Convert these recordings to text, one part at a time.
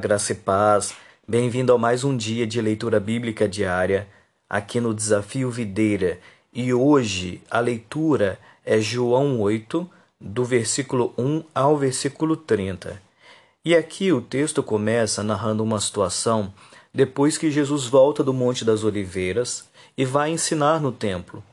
graça e paz. Bem-vindo a mais um dia de leitura bíblica diária aqui no Desafio Videira. E hoje a leitura é João 8, do versículo 1 ao versículo 30. E aqui o texto começa narrando uma situação depois que Jesus volta do Monte das Oliveiras e vai ensinar no templo.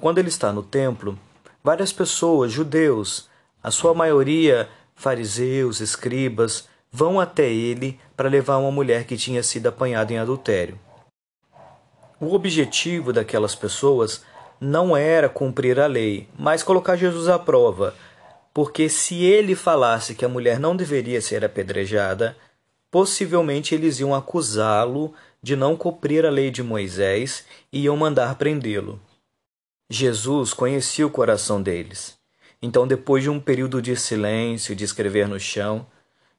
Quando ele está no templo, várias pessoas, judeus, a sua maioria fariseus, escribas, vão até ele para levar uma mulher que tinha sido apanhada em adultério. O objetivo daquelas pessoas não era cumprir a lei, mas colocar Jesus à prova, porque se ele falasse que a mulher não deveria ser apedrejada, possivelmente eles iam acusá-lo de não cumprir a lei de Moisés e iam mandar prendê-lo. Jesus conhecia o coração deles. Então, depois de um período de silêncio e de escrever no chão,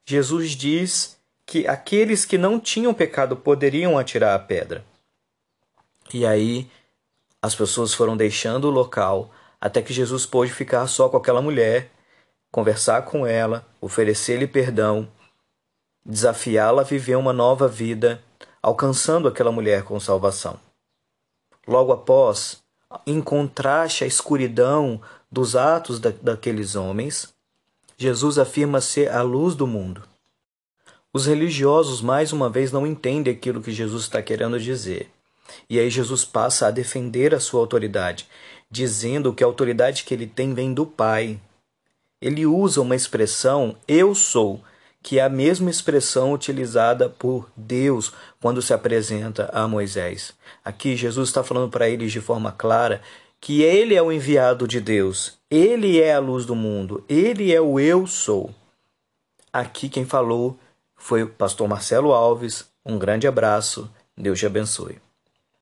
Jesus diz que aqueles que não tinham pecado poderiam atirar a pedra. E aí as pessoas foram deixando o local até que Jesus pôde ficar só com aquela mulher, conversar com ela, oferecer-lhe perdão, desafiá-la a viver uma nova vida, alcançando aquela mulher com salvação. Logo após, em contraste à escuridão dos atos da, daqueles homens, Jesus afirma ser a luz do mundo. Os religiosos, mais uma vez, não entendem aquilo que Jesus está querendo dizer. E aí Jesus passa a defender a sua autoridade, dizendo que a autoridade que ele tem vem do Pai. Ele usa uma expressão eu sou, que é a mesma expressão utilizada por Deus quando se apresenta a Moisés. Aqui Jesus está falando para eles de forma clara que ele é o enviado de Deus, ele é a luz do mundo, ele é o eu sou. Aqui quem falou foi o pastor Marcelo Alves. Um grande abraço, Deus te abençoe.